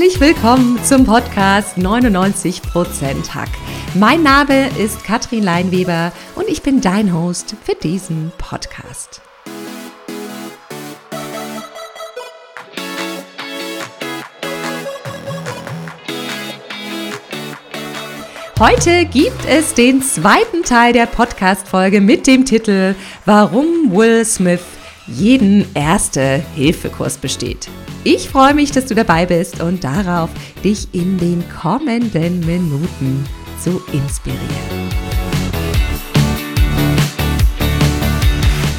Herzlich willkommen zum Podcast 99% Hack. Mein Name ist Katrin Leinweber und ich bin dein Host für diesen Podcast. Heute gibt es den zweiten Teil der Podcast-Folge mit dem Titel Warum Will Smith jeden Erste-Hilfe-Kurs besteht. Ich freue mich, dass du dabei bist und darauf, dich in den kommenden Minuten zu inspirieren.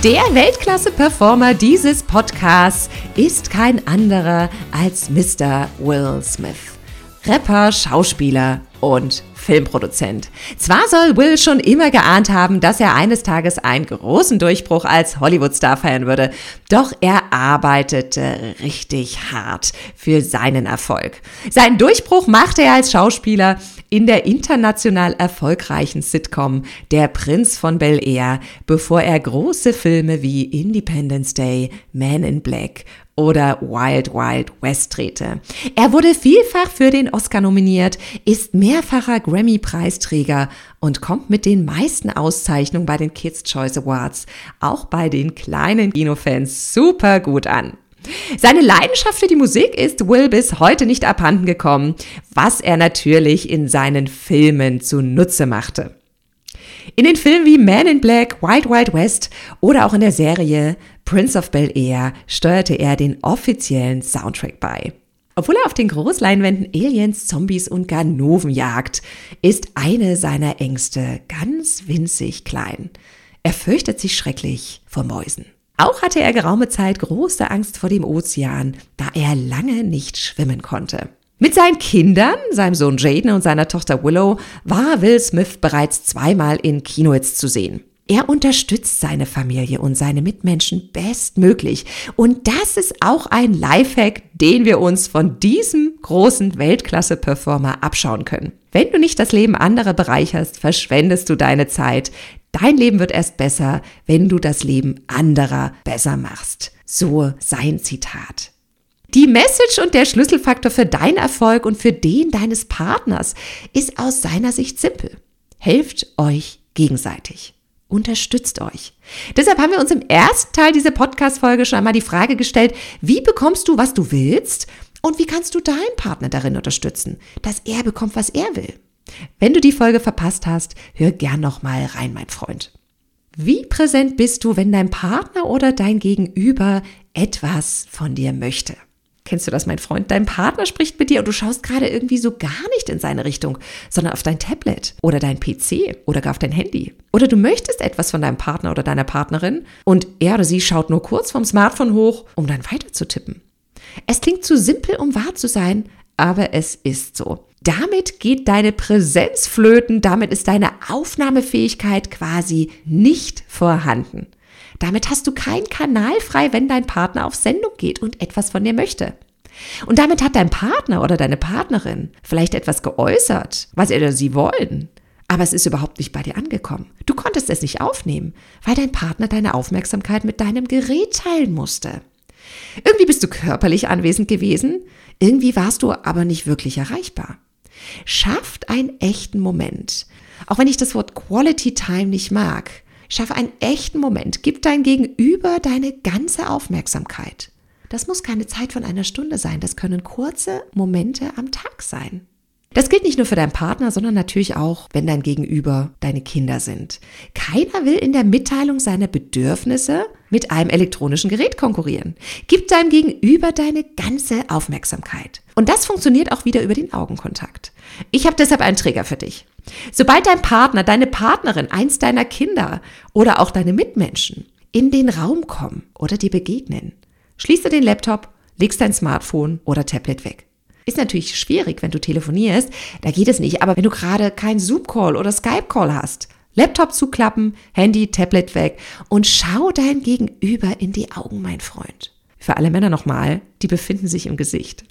Der Weltklasse-Performer dieses Podcasts ist kein anderer als Mr. Will Smith. Rapper, Schauspieler und Filmproduzent. Zwar soll Will schon immer geahnt haben, dass er eines Tages einen großen Durchbruch als Hollywood-Star feiern würde, doch er arbeitete richtig hart für seinen Erfolg. Seinen Durchbruch machte er als Schauspieler in der international erfolgreichen Sitcom Der Prinz von Bel Air, bevor er große Filme wie Independence Day, Man in Black oder Wild Wild West drehte. Er wurde vielfach für den Oscar nominiert, ist mehrfacher Grammy-Preisträger und kommt mit den meisten Auszeichnungen bei den Kids Choice Awards auch bei den kleinen Kinofans super gut an. Seine Leidenschaft für die Musik ist Will bis heute nicht abhanden gekommen, was er natürlich in seinen Filmen zunutze machte. In den Filmen wie Man in Black, Wild Wild West oder auch in der Serie Prince of Bel Air steuerte er den offiziellen Soundtrack bei. Obwohl er auf den Großleinwänden Aliens, Zombies und Ganoven jagt, ist eine seiner Ängste ganz winzig klein. Er fürchtet sich schrecklich vor Mäusen. Auch hatte er geraume Zeit große Angst vor dem Ozean, da er lange nicht schwimmen konnte. Mit seinen Kindern, seinem Sohn Jaden und seiner Tochter Willow, war Will Smith bereits zweimal in Kinohits zu sehen. Er unterstützt seine Familie und seine Mitmenschen bestmöglich. Und das ist auch ein Lifehack, den wir uns von diesem großen Weltklasse-Performer abschauen können. Wenn du nicht das Leben anderer bereicherst, verschwendest du deine Zeit. Dein Leben wird erst besser, wenn du das Leben anderer besser machst. So sein Zitat. Die Message und der Schlüsselfaktor für deinen Erfolg und für den deines Partners ist aus seiner Sicht simpel. Helft euch gegenseitig. Unterstützt euch. Deshalb haben wir uns im ersten Teil dieser Podcast-Folge schon einmal die Frage gestellt, wie bekommst du, was du willst und wie kannst du deinen Partner darin unterstützen, dass er bekommt, was er will. Wenn du die Folge verpasst hast, hör gern noch mal rein, mein Freund. Wie präsent bist du, wenn dein Partner oder dein Gegenüber etwas von dir möchte? Kennst du das, mein Freund? Dein Partner spricht mit dir und du schaust gerade irgendwie so gar nicht in seine Richtung, sondern auf dein Tablet oder dein PC oder gar auf dein Handy. Oder du möchtest etwas von deinem Partner oder deiner Partnerin und er oder sie schaut nur kurz vom Smartphone hoch, um dann weiter zu tippen. Es klingt zu simpel, um wahr zu sein, aber es ist so. Damit geht deine Präsenz flöten, damit ist deine Aufnahmefähigkeit quasi nicht vorhanden. Damit hast du keinen Kanal frei, wenn dein Partner auf Sendung geht und etwas von dir möchte. Und damit hat dein Partner oder deine Partnerin vielleicht etwas geäußert, was er oder sie wollen. Aber es ist überhaupt nicht bei dir angekommen. Du konntest es nicht aufnehmen, weil dein Partner deine Aufmerksamkeit mit deinem Gerät teilen musste. Irgendwie bist du körperlich anwesend gewesen, irgendwie warst du aber nicht wirklich erreichbar. Schafft einen echten Moment. Auch wenn ich das Wort Quality Time nicht mag, Schaffe einen echten Moment. Gib dein Gegenüber deine ganze Aufmerksamkeit. Das muss keine Zeit von einer Stunde sein. Das können kurze Momente am Tag sein. Das gilt nicht nur für deinen Partner, sondern natürlich auch, wenn dein Gegenüber deine Kinder sind. Keiner will in der Mitteilung seiner Bedürfnisse mit einem elektronischen Gerät konkurrieren. Gib deinem Gegenüber deine ganze Aufmerksamkeit. Und das funktioniert auch wieder über den Augenkontakt. Ich habe deshalb einen Träger für dich. Sobald dein Partner, deine Partnerin, eins deiner Kinder oder auch deine Mitmenschen in den Raum kommen oder dir begegnen, schließt du den Laptop, legst dein Smartphone oder Tablet weg. Ist natürlich schwierig, wenn du telefonierst, da geht es nicht, aber wenn du gerade keinen Zoom-Call oder Skype-Call hast, Laptop zuklappen, Handy, Tablet weg und schau dein Gegenüber in die Augen, mein Freund. Für alle Männer nochmal, die befinden sich im Gesicht.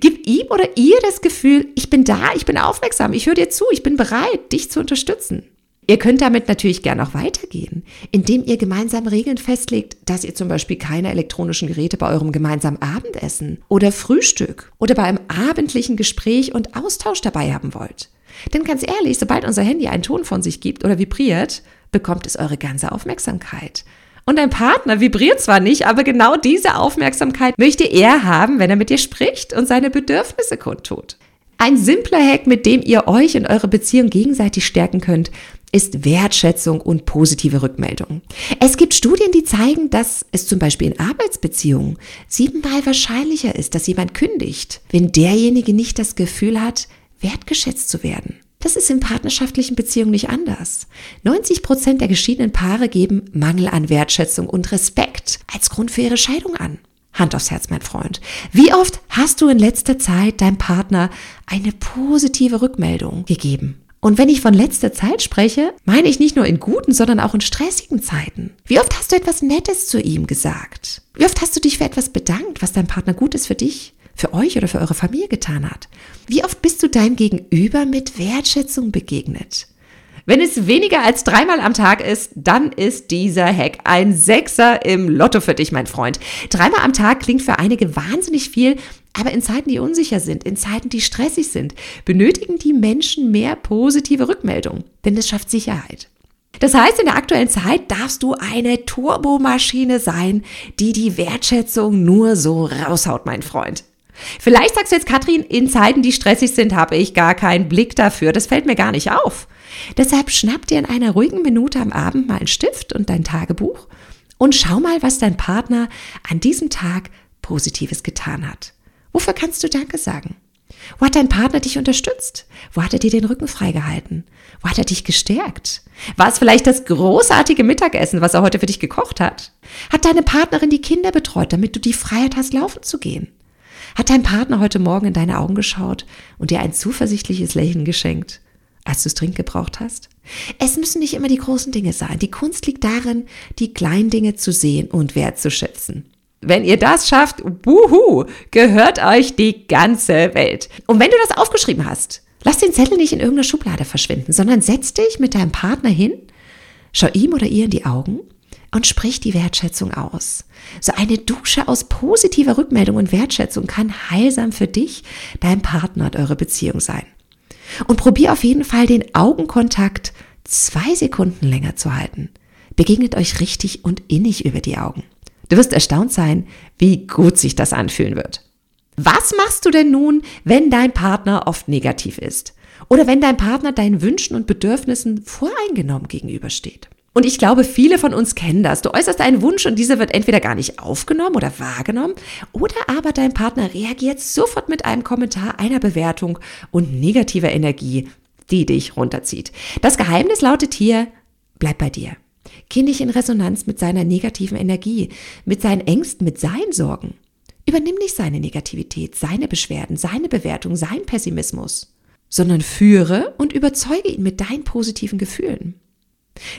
Gib ihm oder ihr das Gefühl, ich bin da, ich bin aufmerksam, ich höre dir zu, ich bin bereit, dich zu unterstützen. Ihr könnt damit natürlich gern auch weitergehen, indem ihr gemeinsam Regeln festlegt, dass ihr zum Beispiel keine elektronischen Geräte bei eurem gemeinsamen Abendessen oder Frühstück oder bei einem abendlichen Gespräch und Austausch dabei haben wollt. Denn ganz ehrlich, sobald unser Handy einen Ton von sich gibt oder vibriert, bekommt es eure ganze Aufmerksamkeit. Und dein Partner vibriert zwar nicht, aber genau diese Aufmerksamkeit möchte er haben, wenn er mit dir spricht und seine Bedürfnisse kundtut. Ein simpler Hack, mit dem ihr euch und eure Beziehung gegenseitig stärken könnt, ist Wertschätzung und positive Rückmeldung. Es gibt Studien, die zeigen, dass es zum Beispiel in Arbeitsbeziehungen siebenmal wahrscheinlicher ist, dass jemand kündigt, wenn derjenige nicht das Gefühl hat, wertgeschätzt zu werden. Das ist in partnerschaftlichen Beziehungen nicht anders. 90 Prozent der geschiedenen Paare geben Mangel an Wertschätzung und Respekt als Grund für ihre Scheidung an. Hand aufs Herz, mein Freund. Wie oft hast du in letzter Zeit deinem Partner eine positive Rückmeldung gegeben? Und wenn ich von letzter Zeit spreche, meine ich nicht nur in guten, sondern auch in stressigen Zeiten. Wie oft hast du etwas Nettes zu ihm gesagt? Wie oft hast du dich für etwas bedankt, was dein Partner Gutes für dich, für euch oder für eure Familie getan hat? Wie oft bist du deinem Gegenüber mit Wertschätzung begegnet? Wenn es weniger als dreimal am Tag ist, dann ist dieser Hack ein Sechser im Lotto für dich, mein Freund. Dreimal am Tag klingt für einige wahnsinnig viel, aber in Zeiten, die unsicher sind, in Zeiten, die stressig sind, benötigen die Menschen mehr positive Rückmeldung, denn das schafft Sicherheit. Das heißt, in der aktuellen Zeit darfst du eine Turbomaschine sein, die die Wertschätzung nur so raushaut, mein Freund. Vielleicht sagst du jetzt, Katrin, in Zeiten, die stressig sind, habe ich gar keinen Blick dafür. Das fällt mir gar nicht auf. Deshalb schnapp dir in einer ruhigen Minute am Abend mal einen Stift und dein Tagebuch und schau mal, was dein Partner an diesem Tag Positives getan hat. Wofür kannst du Danke sagen? Wo hat dein Partner dich unterstützt? Wo hat er dir den Rücken freigehalten? Wo hat er dich gestärkt? War es vielleicht das großartige Mittagessen, was er heute für dich gekocht hat? Hat deine Partnerin die Kinder betreut, damit du die Freiheit hast, laufen zu gehen? Hat dein Partner heute Morgen in deine Augen geschaut und dir ein zuversichtliches Lächeln geschenkt, als du es dringend gebraucht hast? Es müssen nicht immer die großen Dinge sein. Die Kunst liegt darin, die kleinen Dinge zu sehen und wertzuschätzen. Wenn ihr das schafft, wuhu, gehört euch die ganze Welt. Und wenn du das aufgeschrieben hast, lass den Zettel nicht in irgendeiner Schublade verschwinden, sondern setz dich mit deinem Partner hin, schau ihm oder ihr in die Augen und sprich die Wertschätzung aus. So eine Dusche aus positiver Rückmeldung und Wertschätzung kann heilsam für dich, dein Partner und eure Beziehung sein. Und probier auf jeden Fall den Augenkontakt zwei Sekunden länger zu halten. Begegnet euch richtig und innig über die Augen. Du wirst erstaunt sein, wie gut sich das anfühlen wird. Was machst du denn nun, wenn dein Partner oft negativ ist? Oder wenn dein Partner deinen Wünschen und Bedürfnissen voreingenommen gegenübersteht? Und ich glaube, viele von uns kennen das. Du äußerst einen Wunsch und dieser wird entweder gar nicht aufgenommen oder wahrgenommen oder aber dein Partner reagiert sofort mit einem Kommentar, einer Bewertung und negativer Energie, die dich runterzieht. Das Geheimnis lautet hier, bleib bei dir. Geh nicht in Resonanz mit seiner negativen Energie, mit seinen Ängsten, mit seinen Sorgen. Übernimm nicht seine Negativität, seine Beschwerden, seine Bewertung, seinen Pessimismus, sondern führe und überzeuge ihn mit deinen positiven Gefühlen.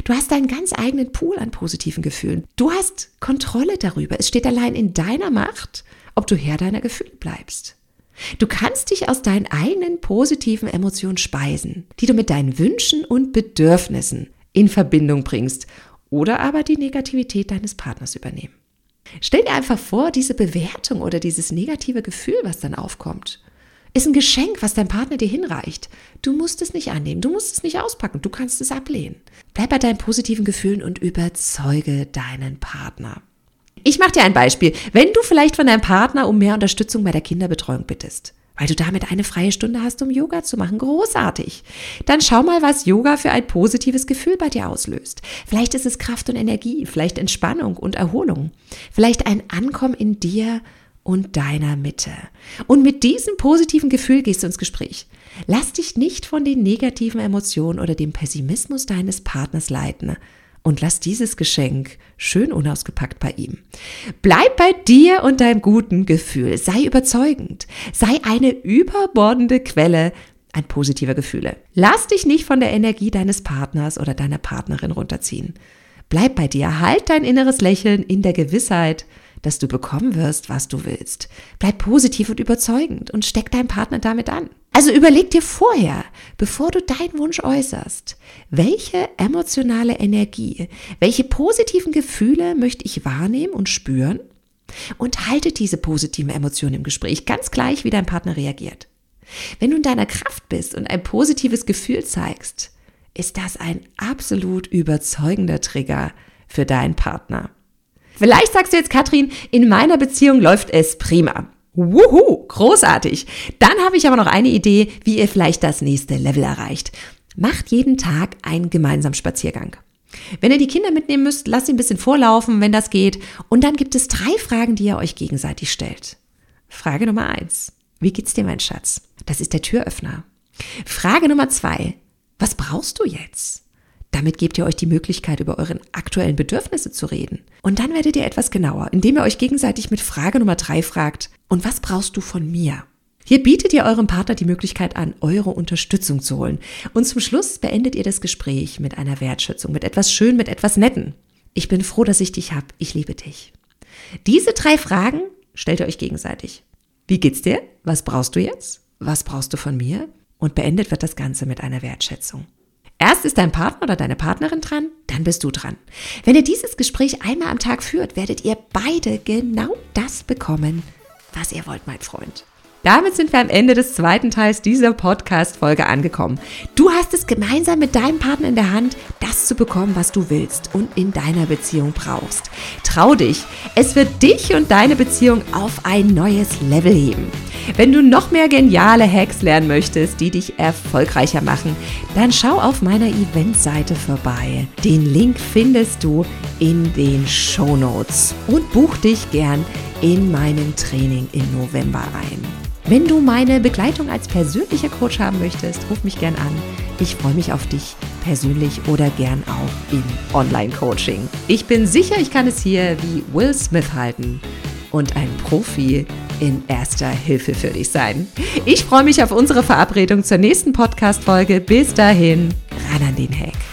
Du hast deinen ganz eigenen Pool an positiven Gefühlen. Du hast Kontrolle darüber. Es steht allein in deiner Macht, ob du Herr deiner Gefühle bleibst. Du kannst dich aus deinen eigenen positiven Emotionen speisen, die du mit deinen Wünschen und Bedürfnissen in Verbindung bringst oder aber die Negativität deines Partners übernehmen. Stell dir einfach vor, diese Bewertung oder dieses negative Gefühl, was dann aufkommt ist ein Geschenk, was dein Partner dir hinreicht. Du musst es nicht annehmen, du musst es nicht auspacken, du kannst es ablehnen. Bleib bei deinen positiven Gefühlen und überzeuge deinen Partner. Ich mache dir ein Beispiel. Wenn du vielleicht von deinem Partner um mehr Unterstützung bei der Kinderbetreuung bittest, weil du damit eine freie Stunde hast, um Yoga zu machen, großartig. Dann schau mal, was Yoga für ein positives Gefühl bei dir auslöst. Vielleicht ist es Kraft und Energie, vielleicht Entspannung und Erholung, vielleicht ein Ankommen in dir und deiner Mitte. Und mit diesem positiven Gefühl gehst du ins Gespräch. Lass dich nicht von den negativen Emotionen oder dem Pessimismus deines Partners leiten und lass dieses Geschenk schön unausgepackt bei ihm. Bleib bei dir und deinem guten Gefühl. Sei überzeugend. Sei eine überbordende Quelle ein positiver Gefühle. Lass dich nicht von der Energie deines Partners oder deiner Partnerin runterziehen. Bleib bei dir, halt dein inneres Lächeln in der Gewissheit, dass du bekommen wirst, was du willst. Bleib positiv und überzeugend und steck deinen Partner damit an. Also überleg dir vorher, bevor du deinen Wunsch äußerst, welche emotionale Energie, welche positiven Gefühle möchte ich wahrnehmen und spüren und halte diese positiven Emotionen im Gespräch, ganz gleich, wie dein Partner reagiert. Wenn du in deiner Kraft bist und ein positives Gefühl zeigst, ist das ein absolut überzeugender Trigger für deinen Partner. Vielleicht sagst du jetzt, Katrin, in meiner Beziehung läuft es prima. Wuhu, großartig. Dann habe ich aber noch eine Idee, wie ihr vielleicht das nächste Level erreicht. Macht jeden Tag einen gemeinsamen Spaziergang. Wenn ihr die Kinder mitnehmen müsst, lasst sie ein bisschen vorlaufen, wenn das geht. Und dann gibt es drei Fragen, die ihr euch gegenseitig stellt. Frage Nummer eins. Wie geht's dir, mein Schatz? Das ist der Türöffner. Frage Nummer zwei. Was brauchst du jetzt? Damit gebt ihr euch die Möglichkeit, über euren aktuellen Bedürfnisse zu reden. Und dann werdet ihr etwas genauer, indem ihr euch gegenseitig mit Frage Nummer drei fragt, und was brauchst du von mir? Hier bietet ihr eurem Partner die Möglichkeit an, eure Unterstützung zu holen. Und zum Schluss beendet ihr das Gespräch mit einer Wertschätzung, mit etwas Schön, mit etwas Netten. Ich bin froh, dass ich dich hab. Ich liebe dich. Diese drei Fragen stellt ihr euch gegenseitig. Wie geht's dir? Was brauchst du jetzt? Was brauchst du von mir? Und beendet wird das Ganze mit einer Wertschätzung. Erst ist dein Partner oder deine Partnerin dran, dann bist du dran. Wenn ihr dieses Gespräch einmal am Tag führt, werdet ihr beide genau das bekommen, was ihr wollt, mein Freund. Damit sind wir am Ende des zweiten Teils dieser Podcast-Folge angekommen. Du hast es gemeinsam mit deinem Partner in der Hand, das zu bekommen, was du willst und in deiner Beziehung brauchst. Trau dich, es wird dich und deine Beziehung auf ein neues Level heben. Wenn du noch mehr geniale Hacks lernen möchtest, die dich erfolgreicher machen, dann schau auf meiner Eventseite vorbei. Den Link findest du in den Show Notes und buch dich gern in meinem Training im November ein. Wenn du meine Begleitung als persönlicher Coach haben möchtest, ruf mich gern an. Ich freue mich auf dich persönlich oder gern auch im Online-Coaching. Ich bin sicher, ich kann es hier wie Will Smith halten und ein Profi in erster Hilfe für dich sein. Ich freue mich auf unsere Verabredung zur nächsten Podcast-Folge. Bis dahin, ran an den Hack.